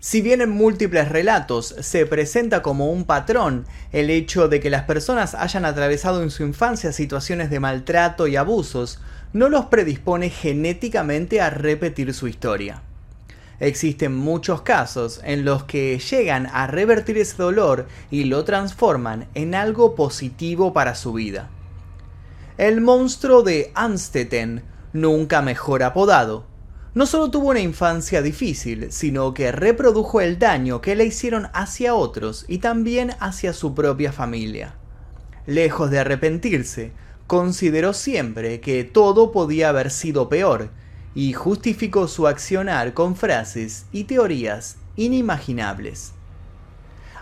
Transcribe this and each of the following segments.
Si bien en múltiples relatos se presenta como un patrón el hecho de que las personas hayan atravesado en su infancia situaciones de maltrato y abusos, no los predispone genéticamente a repetir su historia. Existen muchos casos en los que llegan a revertir ese dolor y lo transforman en algo positivo para su vida. El monstruo de Amstetten, nunca mejor apodado, no solo tuvo una infancia difícil, sino que reprodujo el daño que le hicieron hacia otros y también hacia su propia familia. Lejos de arrepentirse, consideró siempre que todo podía haber sido peor y justificó su accionar con frases y teorías inimaginables.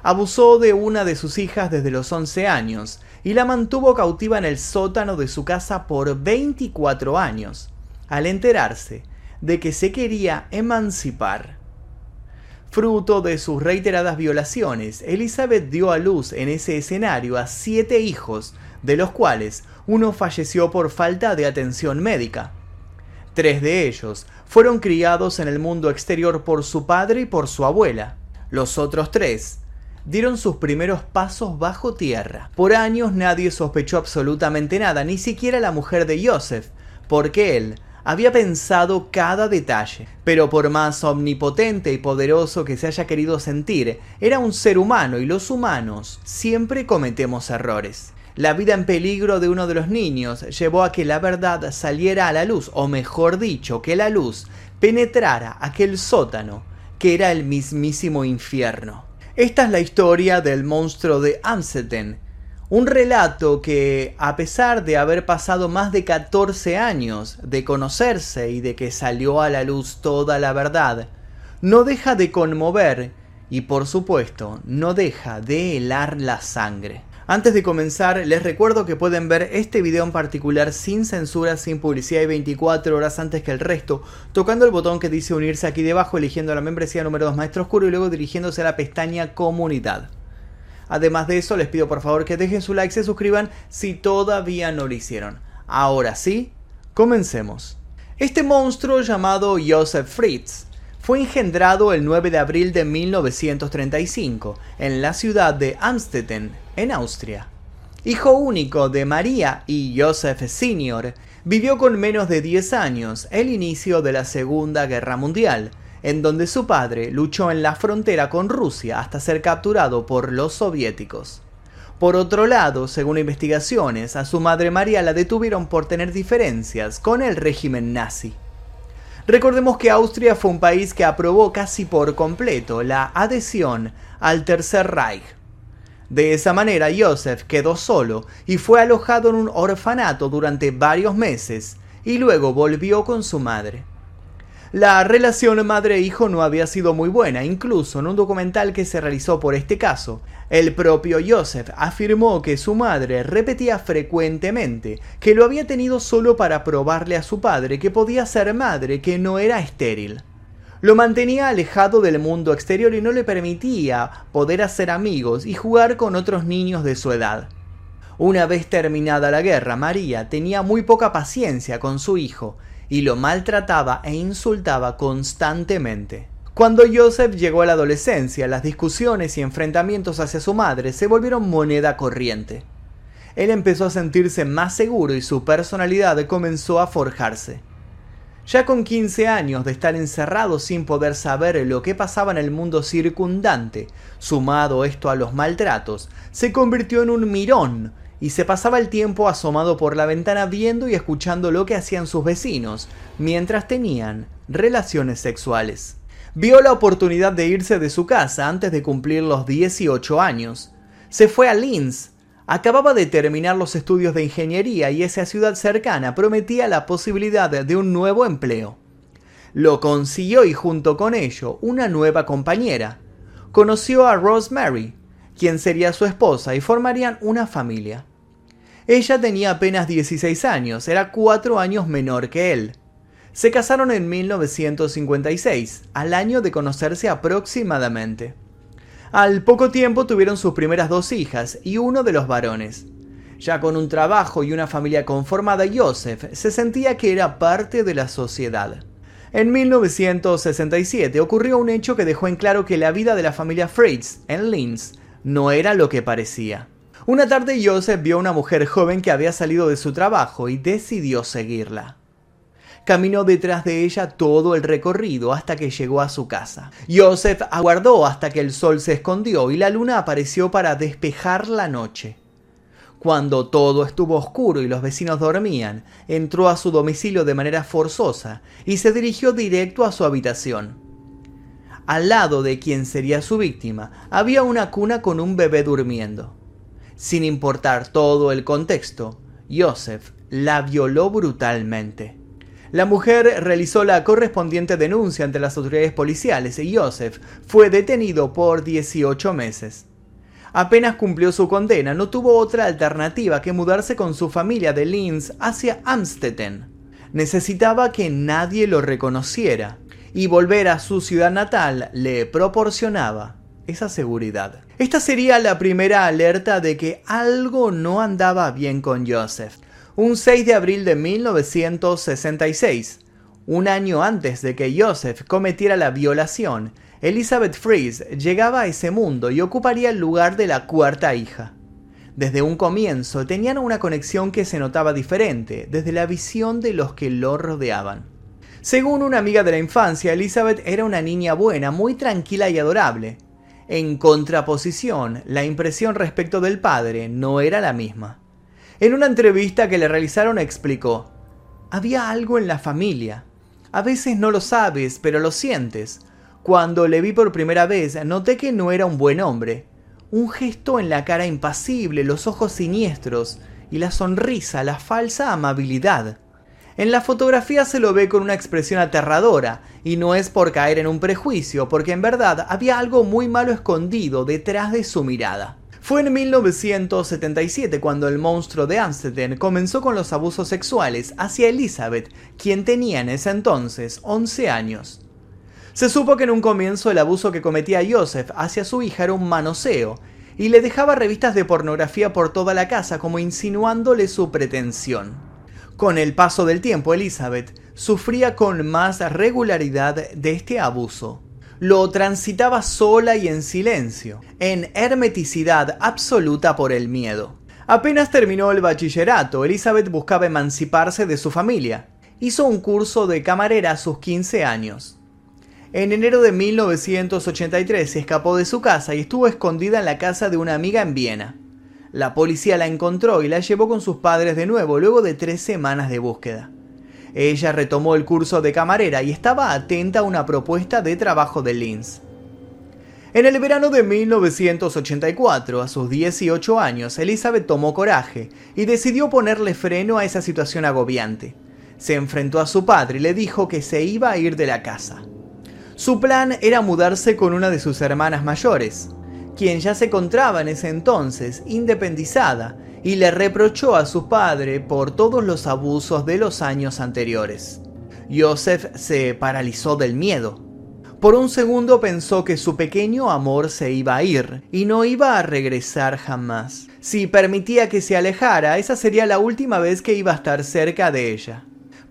Abusó de una de sus hijas desde los 11 años y la mantuvo cautiva en el sótano de su casa por 24 años, al enterarse de que se quería emancipar. Fruto de sus reiteradas violaciones, Elizabeth dio a luz en ese escenario a siete hijos, de los cuales uno falleció por falta de atención médica. Tres de ellos fueron criados en el mundo exterior por su padre y por su abuela. Los otros tres dieron sus primeros pasos bajo tierra. Por años nadie sospechó absolutamente nada, ni siquiera la mujer de Joseph, porque él había pensado cada detalle, pero por más omnipotente y poderoso que se haya querido sentir, era un ser humano y los humanos siempre cometemos errores. La vida en peligro de uno de los niños llevó a que la verdad saliera a la luz, o mejor dicho, que la luz penetrara aquel sótano, que era el mismísimo infierno. Esta es la historia del monstruo de Amstetten, un relato que, a pesar de haber pasado más de 14 años de conocerse y de que salió a la luz toda la verdad, no deja de conmover y por supuesto no deja de helar la sangre. Antes de comenzar, les recuerdo que pueden ver este video en particular sin censura, sin publicidad y 24 horas antes que el resto, tocando el botón que dice unirse aquí debajo, eligiendo la membresía número 2 Maestro Oscuro y luego dirigiéndose a la pestaña Comunidad. Además de eso, les pido por favor que dejen su like se suscriban si todavía no lo hicieron. Ahora sí, comencemos. Este monstruo llamado Joseph Fritz fue engendrado el 9 de abril de 1935 en la ciudad de Amstetten, en Austria. Hijo único de María y Joseph Sr., vivió con menos de 10 años el inicio de la Segunda Guerra Mundial en donde su padre luchó en la frontera con Rusia hasta ser capturado por los soviéticos. Por otro lado, según investigaciones, a su madre María la detuvieron por tener diferencias con el régimen nazi. Recordemos que Austria fue un país que aprobó casi por completo la adhesión al Tercer Reich. De esa manera, Joseph quedó solo y fue alojado en un orfanato durante varios meses y luego volvió con su madre. La relación madre-hijo no había sido muy buena, incluso en un documental que se realizó por este caso. El propio Joseph afirmó que su madre repetía frecuentemente que lo había tenido solo para probarle a su padre que podía ser madre, que no era estéril. Lo mantenía alejado del mundo exterior y no le permitía poder hacer amigos y jugar con otros niños de su edad. Una vez terminada la guerra, María tenía muy poca paciencia con su hijo y lo maltrataba e insultaba constantemente. Cuando Joseph llegó a la adolescencia, las discusiones y enfrentamientos hacia su madre se volvieron moneda corriente. Él empezó a sentirse más seguro y su personalidad comenzó a forjarse. Ya con 15 años de estar encerrado sin poder saber lo que pasaba en el mundo circundante, sumado esto a los maltratos, se convirtió en un mirón y se pasaba el tiempo asomado por la ventana viendo y escuchando lo que hacían sus vecinos mientras tenían relaciones sexuales. Vio la oportunidad de irse de su casa antes de cumplir los 18 años. Se fue a Linz. Acababa de terminar los estudios de ingeniería y esa ciudad cercana prometía la posibilidad de un nuevo empleo. Lo consiguió y junto con ello una nueva compañera. Conoció a Rosemary, quien sería su esposa, y formarían una familia. Ella tenía apenas 16 años, era cuatro años menor que él. Se casaron en 1956, al año de conocerse aproximadamente. Al poco tiempo tuvieron sus primeras dos hijas y uno de los varones. Ya con un trabajo y una familia conformada, Joseph se sentía que era parte de la sociedad. En 1967 ocurrió un hecho que dejó en claro que la vida de la familia Fritz en Linz no era lo que parecía. Una tarde Joseph vio a una mujer joven que había salido de su trabajo y decidió seguirla. Caminó detrás de ella todo el recorrido hasta que llegó a su casa. Joseph aguardó hasta que el sol se escondió y la luna apareció para despejar la noche. Cuando todo estuvo oscuro y los vecinos dormían, entró a su domicilio de manera forzosa y se dirigió directo a su habitación. Al lado de quien sería su víctima había una cuna con un bebé durmiendo. Sin importar todo el contexto, Joseph la violó brutalmente. La mujer realizó la correspondiente denuncia ante las autoridades policiales y Joseph fue detenido por 18 meses. Apenas cumplió su condena, no tuvo otra alternativa que mudarse con su familia de Linz hacia Amstetten. Necesitaba que nadie lo reconociera y volver a su ciudad natal le proporcionaba esa seguridad. Esta sería la primera alerta de que algo no andaba bien con Joseph un 6 de abril de 1966, un año antes de que Joseph cometiera la violación, Elizabeth Fries llegaba a ese mundo y ocuparía el lugar de la cuarta hija. Desde un comienzo tenían una conexión que se notaba diferente, desde la visión de los que lo rodeaban. Según una amiga de la infancia, Elizabeth era una niña buena, muy tranquila y adorable. En contraposición, la impresión respecto del padre no era la misma. En una entrevista que le realizaron explicó, había algo en la familia. A veces no lo sabes, pero lo sientes. Cuando le vi por primera vez, noté que no era un buen hombre. Un gesto en la cara impasible, los ojos siniestros y la sonrisa, la falsa amabilidad. En la fotografía se lo ve con una expresión aterradora, y no es por caer en un prejuicio, porque en verdad había algo muy malo escondido detrás de su mirada. Fue en 1977 cuando el monstruo de Amsterdam comenzó con los abusos sexuales hacia Elizabeth, quien tenía en ese entonces 11 años. Se supo que en un comienzo el abuso que cometía Joseph hacia su hija era un manoseo, y le dejaba revistas de pornografía por toda la casa como insinuándole su pretensión. Con el paso del tiempo, Elizabeth sufría con más regularidad de este abuso lo transitaba sola y en silencio, en hermeticidad absoluta por el miedo. Apenas terminó el bachillerato, Elizabeth buscaba emanciparse de su familia. Hizo un curso de camarera a sus 15 años. En enero de 1983 se escapó de su casa y estuvo escondida en la casa de una amiga en Viena. La policía la encontró y la llevó con sus padres de nuevo luego de tres semanas de búsqueda. Ella retomó el curso de camarera y estaba atenta a una propuesta de trabajo de Linz. En el verano de 1984, a sus 18 años, Elizabeth tomó coraje y decidió ponerle freno a esa situación agobiante. Se enfrentó a su padre y le dijo que se iba a ir de la casa. Su plan era mudarse con una de sus hermanas mayores, quien ya se encontraba en ese entonces independizada y le reprochó a su padre por todos los abusos de los años anteriores. Joseph se paralizó del miedo. Por un segundo pensó que su pequeño amor se iba a ir y no iba a regresar jamás. Si permitía que se alejara, esa sería la última vez que iba a estar cerca de ella.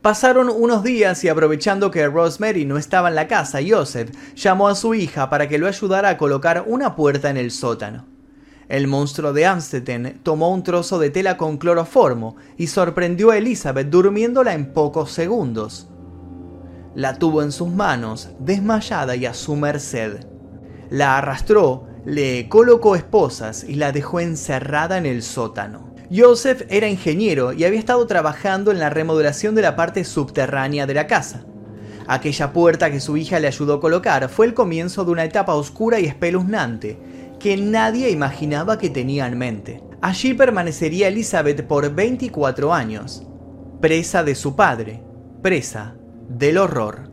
Pasaron unos días y aprovechando que Rosemary no estaba en la casa, Joseph llamó a su hija para que lo ayudara a colocar una puerta en el sótano. El monstruo de Amstetten tomó un trozo de tela con cloroformo y sorprendió a Elizabeth durmiéndola en pocos segundos. La tuvo en sus manos, desmayada y a su merced. La arrastró, le colocó esposas y la dejó encerrada en el sótano. Joseph era ingeniero y había estado trabajando en la remodelación de la parte subterránea de la casa. Aquella puerta que su hija le ayudó a colocar fue el comienzo de una etapa oscura y espeluznante, que nadie imaginaba que tenía en mente. Allí permanecería Elizabeth por 24 años, presa de su padre, presa del horror.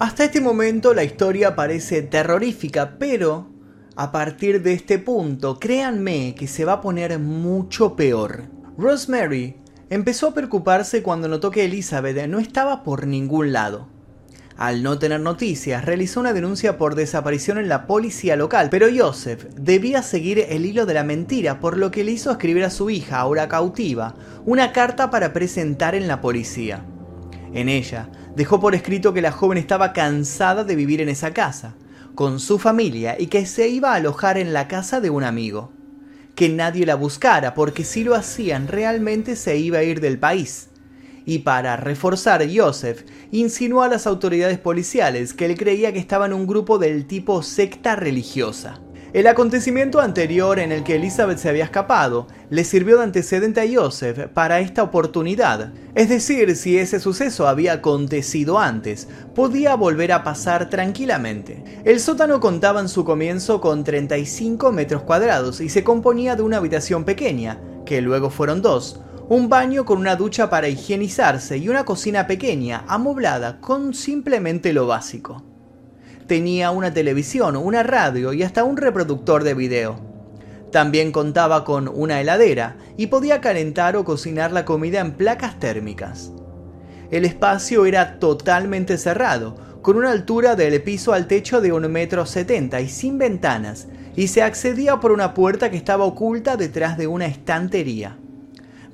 Hasta este momento la historia parece terrorífica, pero a partir de este punto, créanme que se va a poner mucho peor. Rosemary empezó a preocuparse cuando notó que Elizabeth no estaba por ningún lado. Al no tener noticias, realizó una denuncia por desaparición en la policía local, pero Joseph debía seguir el hilo de la mentira, por lo que le hizo escribir a su hija, ahora cautiva, una carta para presentar en la policía. En ella, Dejó por escrito que la joven estaba cansada de vivir en esa casa, con su familia, y que se iba a alojar en la casa de un amigo. Que nadie la buscara, porque si lo hacían realmente se iba a ir del país. Y para reforzar, Joseph insinuó a las autoridades policiales que él creía que estaba en un grupo del tipo secta religiosa. El acontecimiento anterior en el que Elizabeth se había escapado le sirvió de antecedente a Joseph para esta oportunidad. Es decir, si ese suceso había acontecido antes, podía volver a pasar tranquilamente. El sótano contaba en su comienzo con 35 metros cuadrados y se componía de una habitación pequeña, que luego fueron dos, un baño con una ducha para higienizarse y una cocina pequeña, amoblada con simplemente lo básico tenía una televisión, una radio y hasta un reproductor de video. También contaba con una heladera y podía calentar o cocinar la comida en placas térmicas. El espacio era totalmente cerrado, con una altura del piso al techo de un metro setenta y sin ventanas, y se accedía por una puerta que estaba oculta detrás de una estantería.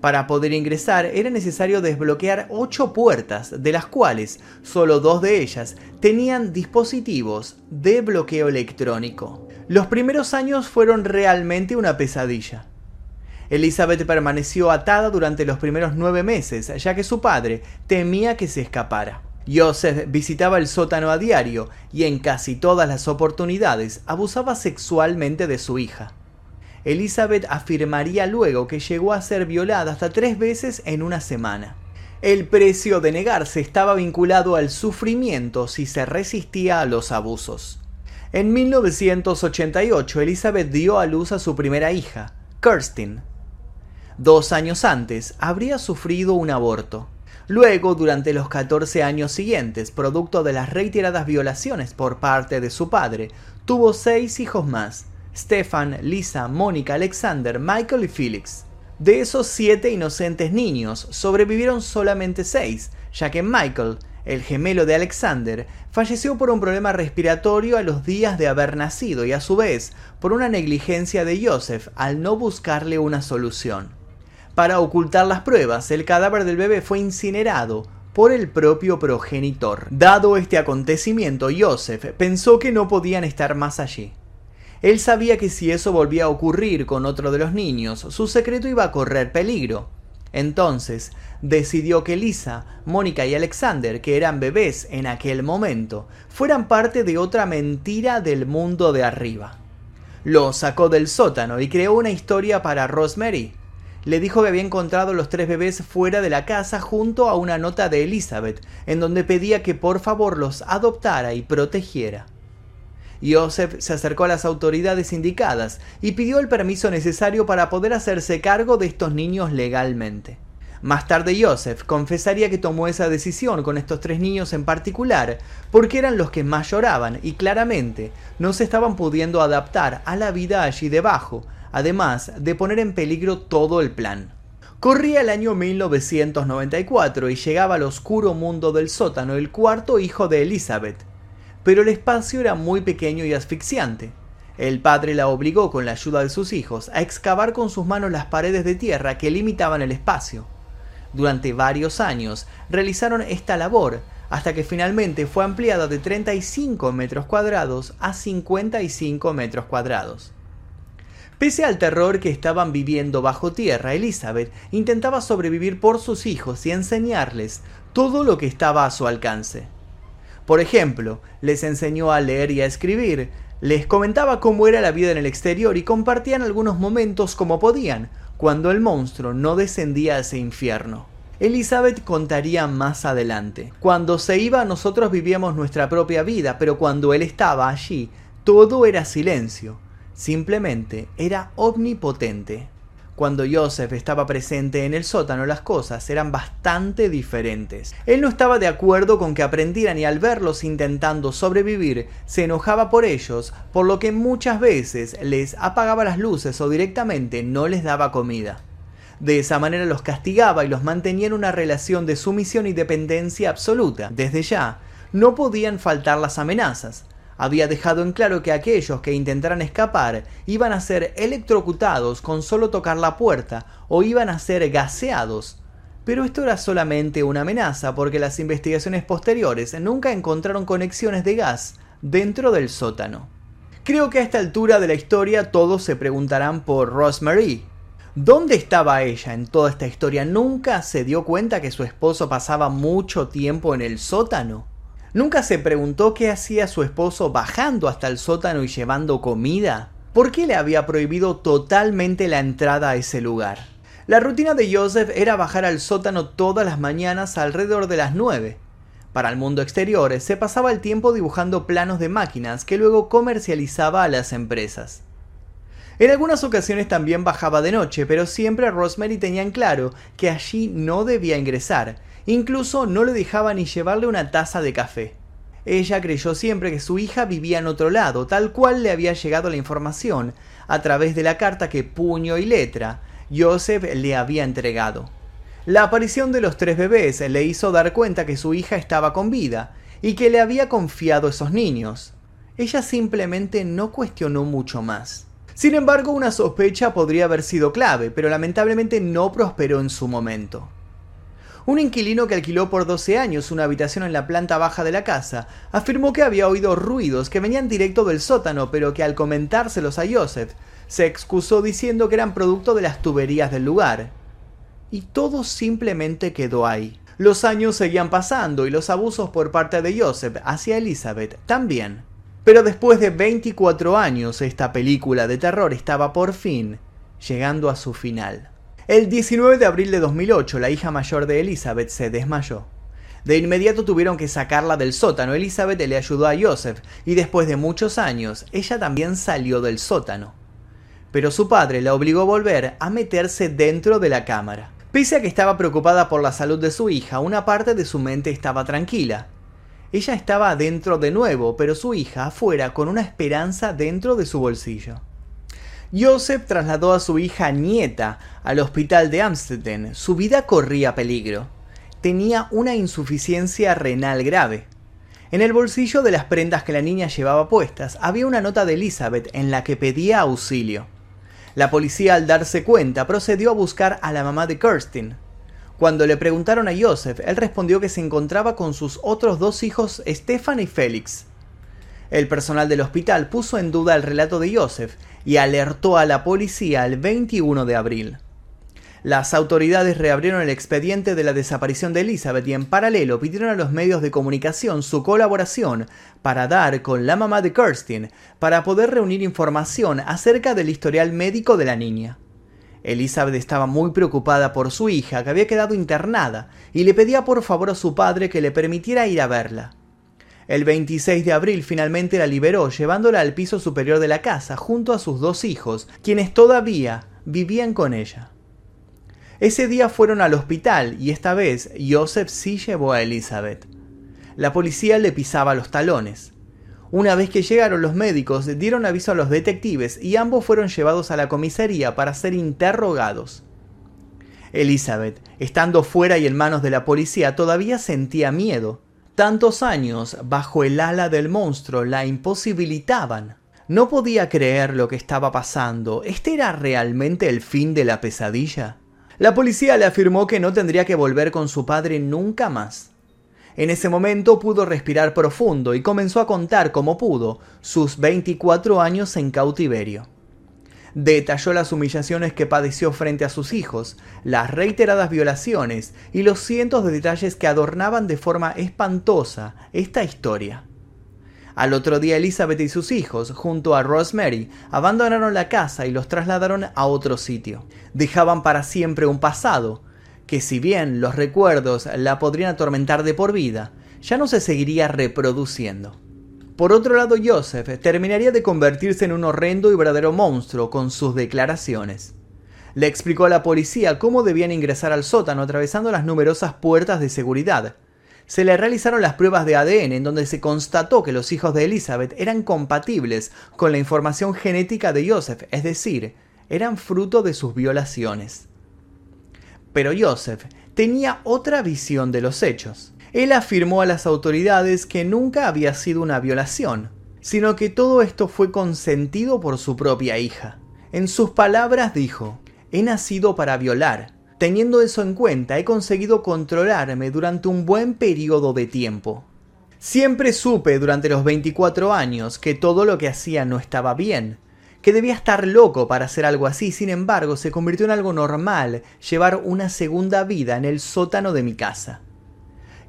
Para poder ingresar era necesario desbloquear ocho puertas, de las cuales solo dos de ellas tenían dispositivos de bloqueo electrónico. Los primeros años fueron realmente una pesadilla. Elizabeth permaneció atada durante los primeros nueve meses, ya que su padre temía que se escapara. Joseph visitaba el sótano a diario y en casi todas las oportunidades abusaba sexualmente de su hija. Elizabeth afirmaría luego que llegó a ser violada hasta tres veces en una semana. El precio de negarse estaba vinculado al sufrimiento si se resistía a los abusos. En 1988 Elizabeth dio a luz a su primera hija, Kirsten. Dos años antes habría sufrido un aborto. Luego, durante los 14 años siguientes, producto de las reiteradas violaciones por parte de su padre, tuvo seis hijos más, Stefan, Lisa, Mónica, Alexander, Michael y Felix. De esos siete inocentes niños, sobrevivieron solamente seis, ya que Michael, el gemelo de Alexander, falleció por un problema respiratorio a los días de haber nacido y a su vez por una negligencia de Joseph al no buscarle una solución. Para ocultar las pruebas, el cadáver del bebé fue incinerado por el propio progenitor. Dado este acontecimiento, Joseph pensó que no podían estar más allí. Él sabía que si eso volvía a ocurrir con otro de los niños, su secreto iba a correr peligro. Entonces, decidió que Lisa, Mónica y Alexander, que eran bebés en aquel momento, fueran parte de otra mentira del mundo de arriba. Lo sacó del sótano y creó una historia para Rosemary. Le dijo que había encontrado los tres bebés fuera de la casa junto a una nota de Elizabeth, en donde pedía que por favor los adoptara y protegiera. Joseph se acercó a las autoridades indicadas y pidió el permiso necesario para poder hacerse cargo de estos niños legalmente. Más tarde Joseph confesaría que tomó esa decisión con estos tres niños en particular porque eran los que más lloraban y claramente no se estaban pudiendo adaptar a la vida allí debajo, además de poner en peligro todo el plan. Corría el año 1994 y llegaba al oscuro mundo del sótano el cuarto hijo de Elizabeth, pero el espacio era muy pequeño y asfixiante. El padre la obligó, con la ayuda de sus hijos, a excavar con sus manos las paredes de tierra que limitaban el espacio. Durante varios años realizaron esta labor, hasta que finalmente fue ampliada de 35 metros cuadrados a 55 metros cuadrados. Pese al terror que estaban viviendo bajo tierra, Elizabeth intentaba sobrevivir por sus hijos y enseñarles todo lo que estaba a su alcance. Por ejemplo, les enseñó a leer y a escribir, les comentaba cómo era la vida en el exterior y compartían algunos momentos como podían, cuando el monstruo no descendía a ese infierno. Elizabeth contaría más adelante. Cuando se iba nosotros vivíamos nuestra propia vida, pero cuando él estaba allí, todo era silencio. Simplemente era omnipotente. Cuando Joseph estaba presente en el sótano las cosas eran bastante diferentes. Él no estaba de acuerdo con que aprendieran y al verlos intentando sobrevivir se enojaba por ellos, por lo que muchas veces les apagaba las luces o directamente no les daba comida. De esa manera los castigaba y los mantenía en una relación de sumisión y dependencia absoluta. Desde ya, no podían faltar las amenazas había dejado en claro que aquellos que intentaran escapar iban a ser electrocutados con solo tocar la puerta o iban a ser gaseados. Pero esto era solamente una amenaza porque las investigaciones posteriores nunca encontraron conexiones de gas dentro del sótano. Creo que a esta altura de la historia todos se preguntarán por Rosemary. ¿Dónde estaba ella en toda esta historia? ¿Nunca se dio cuenta que su esposo pasaba mucho tiempo en el sótano? ¿Nunca se preguntó qué hacía su esposo bajando hasta el sótano y llevando comida? ¿Por qué le había prohibido totalmente la entrada a ese lugar? La rutina de Joseph era bajar al sótano todas las mañanas alrededor de las 9. Para el mundo exterior, se pasaba el tiempo dibujando planos de máquinas que luego comercializaba a las empresas. En algunas ocasiones también bajaba de noche, pero siempre Rosemary tenía en claro que allí no debía ingresar, Incluso no le dejaba ni llevarle una taza de café. Ella creyó siempre que su hija vivía en otro lado, tal cual le había llegado la información, a través de la carta que puño y letra Joseph le había entregado. La aparición de los tres bebés le hizo dar cuenta que su hija estaba con vida y que le había confiado esos niños. Ella simplemente no cuestionó mucho más. Sin embargo, una sospecha podría haber sido clave, pero lamentablemente no prosperó en su momento. Un inquilino que alquiló por 12 años una habitación en la planta baja de la casa afirmó que había oído ruidos que venían directo del sótano, pero que al comentárselos a Joseph, se excusó diciendo que eran producto de las tuberías del lugar. Y todo simplemente quedó ahí. Los años seguían pasando y los abusos por parte de Joseph hacia Elizabeth también. Pero después de 24 años, esta película de terror estaba por fin llegando a su final. El 19 de abril de 2008, la hija mayor de Elizabeth se desmayó. De inmediato tuvieron que sacarla del sótano. Elizabeth le ayudó a Joseph y después de muchos años, ella también salió del sótano. Pero su padre la obligó a volver a meterse dentro de la cámara. Pese a que estaba preocupada por la salud de su hija, una parte de su mente estaba tranquila. Ella estaba adentro de nuevo, pero su hija afuera con una esperanza dentro de su bolsillo. Joseph trasladó a su hija nieta al hospital de Amsterdam. Su vida corría peligro. Tenía una insuficiencia renal grave. En el bolsillo de las prendas que la niña llevaba puestas había una nota de Elizabeth en la que pedía auxilio. La policía al darse cuenta procedió a buscar a la mamá de Kirsten. Cuando le preguntaron a Joseph, él respondió que se encontraba con sus otros dos hijos Stefan y Félix. El personal del hospital puso en duda el relato de Joseph y alertó a la policía el 21 de abril. Las autoridades reabrieron el expediente de la desaparición de Elizabeth y en paralelo pidieron a los medios de comunicación su colaboración para dar con la mamá de Kirsten para poder reunir información acerca del historial médico de la niña. Elizabeth estaba muy preocupada por su hija que había quedado internada y le pedía por favor a su padre que le permitiera ir a verla. El 26 de abril finalmente la liberó, llevándola al piso superior de la casa junto a sus dos hijos, quienes todavía vivían con ella. Ese día fueron al hospital y esta vez Joseph sí llevó a Elizabeth. La policía le pisaba los talones. Una vez que llegaron los médicos, dieron aviso a los detectives y ambos fueron llevados a la comisaría para ser interrogados. Elizabeth, estando fuera y en manos de la policía, todavía sentía miedo. Tantos años bajo el ala del monstruo la imposibilitaban. No podía creer lo que estaba pasando. ¿Este era realmente el fin de la pesadilla? La policía le afirmó que no tendría que volver con su padre nunca más. En ese momento pudo respirar profundo y comenzó a contar como pudo sus 24 años en cautiverio. Detalló las humillaciones que padeció frente a sus hijos, las reiteradas violaciones y los cientos de detalles que adornaban de forma espantosa esta historia. Al otro día Elizabeth y sus hijos, junto a Rosemary, abandonaron la casa y los trasladaron a otro sitio. Dejaban para siempre un pasado, que si bien los recuerdos la podrían atormentar de por vida, ya no se seguiría reproduciendo. Por otro lado, Joseph terminaría de convertirse en un horrendo y verdadero monstruo con sus declaraciones. Le explicó a la policía cómo debían ingresar al sótano atravesando las numerosas puertas de seguridad. Se le realizaron las pruebas de ADN en donde se constató que los hijos de Elizabeth eran compatibles con la información genética de Joseph, es decir, eran fruto de sus violaciones. Pero Joseph tenía otra visión de los hechos. Él afirmó a las autoridades que nunca había sido una violación, sino que todo esto fue consentido por su propia hija. En sus palabras dijo, he nacido para violar, Teniendo eso en cuenta, he conseguido controlarme durante un buen periodo de tiempo. Siempre supe durante los 24 años que todo lo que hacía no estaba bien, que debía estar loco para hacer algo así, sin embargo se convirtió en algo normal llevar una segunda vida en el sótano de mi casa.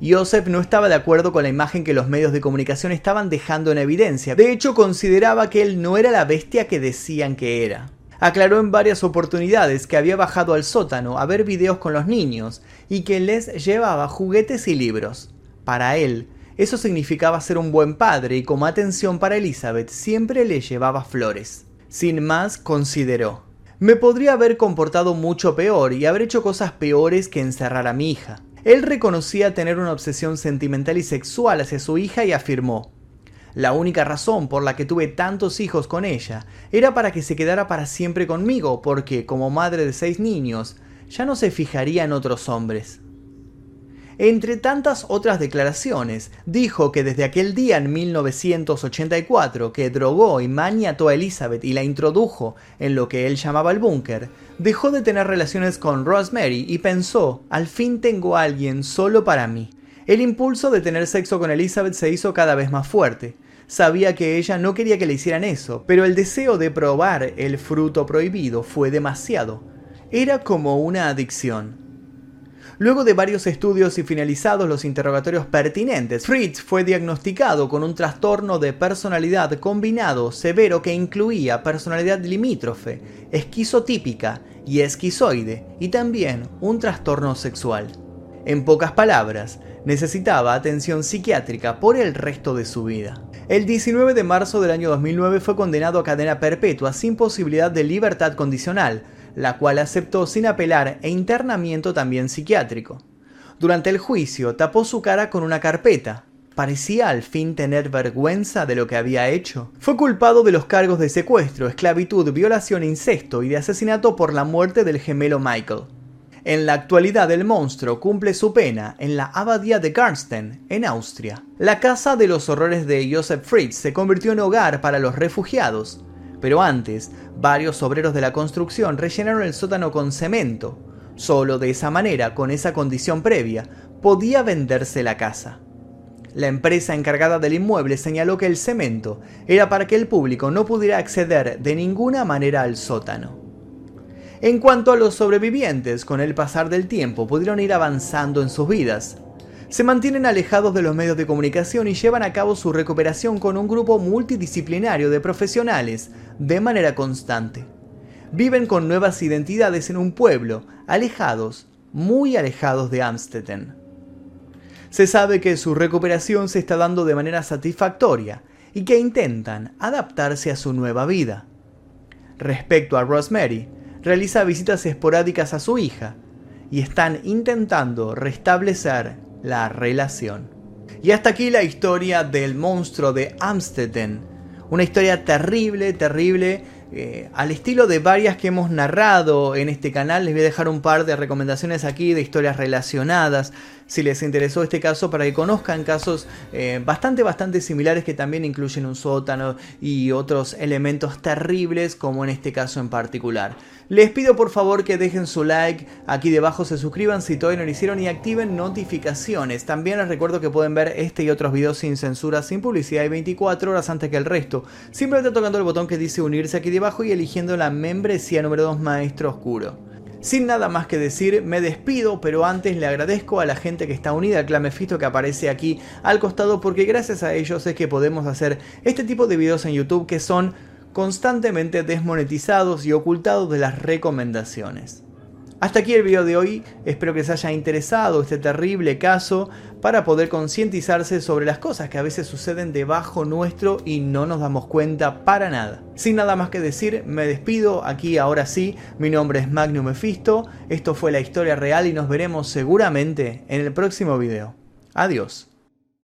Joseph no estaba de acuerdo con la imagen que los medios de comunicación estaban dejando en evidencia, de hecho consideraba que él no era la bestia que decían que era. Aclaró en varias oportunidades que había bajado al sótano a ver videos con los niños y que les llevaba juguetes y libros. Para él, eso significaba ser un buen padre y como atención para Elizabeth siempre le llevaba flores. Sin más, consideró. Me podría haber comportado mucho peor y haber hecho cosas peores que encerrar a mi hija. Él reconocía tener una obsesión sentimental y sexual hacia su hija y afirmó, la única razón por la que tuve tantos hijos con ella era para que se quedara para siempre conmigo, porque, como madre de seis niños, ya no se fijaría en otros hombres. Entre tantas otras declaraciones, dijo que desde aquel día en 1984 que drogó y maniató a Elizabeth y la introdujo en lo que él llamaba el búnker, dejó de tener relaciones con Rosemary y pensó, al fin tengo a alguien solo para mí. El impulso de tener sexo con Elizabeth se hizo cada vez más fuerte. Sabía que ella no quería que le hicieran eso, pero el deseo de probar el fruto prohibido fue demasiado. Era como una adicción. Luego de varios estudios y finalizados los interrogatorios pertinentes, Fritz fue diagnosticado con un trastorno de personalidad combinado severo que incluía personalidad limítrofe, esquizotípica y esquizoide, y también un trastorno sexual. En pocas palabras, necesitaba atención psiquiátrica por el resto de su vida. El 19 de marzo del año 2009 fue condenado a cadena perpetua sin posibilidad de libertad condicional, la cual aceptó sin apelar e internamiento también psiquiátrico. Durante el juicio tapó su cara con una carpeta. Parecía al fin tener vergüenza de lo que había hecho. Fue culpado de los cargos de secuestro, esclavitud, violación, incesto y de asesinato por la muerte del gemelo Michael. En la actualidad el monstruo cumple su pena en la abadía de Garsten, en Austria. La casa de los horrores de Joseph Fritz se convirtió en hogar para los refugiados, pero antes, varios obreros de la construcción rellenaron el sótano con cemento. Solo de esa manera, con esa condición previa, podía venderse la casa. La empresa encargada del inmueble señaló que el cemento era para que el público no pudiera acceder de ninguna manera al sótano. En cuanto a los sobrevivientes, con el pasar del tiempo pudieron ir avanzando en sus vidas. Se mantienen alejados de los medios de comunicación y llevan a cabo su recuperación con un grupo multidisciplinario de profesionales de manera constante. Viven con nuevas identidades en un pueblo, alejados, muy alejados de Amstetten. Se sabe que su recuperación se está dando de manera satisfactoria y que intentan adaptarse a su nueva vida. Respecto a Rosemary, realiza visitas esporádicas a su hija y están intentando restablecer la relación. Y hasta aquí la historia del monstruo de Amstetten. Una historia terrible, terrible, eh, al estilo de varias que hemos narrado en este canal. Les voy a dejar un par de recomendaciones aquí de historias relacionadas si les interesó este caso, para que conozcan casos eh, bastante, bastante similares que también incluyen un sótano y otros elementos terribles, como en este caso en particular. Les pido por favor que dejen su like, aquí debajo se suscriban si todavía no lo hicieron y activen notificaciones. También les recuerdo que pueden ver este y otros videos sin censura, sin publicidad y 24 horas antes que el resto. Simplemente tocando el botón que dice unirse aquí debajo y eligiendo la membresía número 2 Maestro Oscuro. Sin nada más que decir, me despido, pero antes le agradezco a la gente que está unida al clan Mephisto que aparece aquí al costado, porque gracias a ellos es que podemos hacer este tipo de videos en YouTube que son constantemente desmonetizados y ocultados de las recomendaciones. Hasta aquí el video de hoy, espero que les haya interesado este terrible caso para poder concientizarse sobre las cosas que a veces suceden debajo nuestro y no nos damos cuenta para nada. Sin nada más que decir, me despido aquí ahora sí, mi nombre es Magnum Mephisto, esto fue la historia real y nos veremos seguramente en el próximo video. Adiós.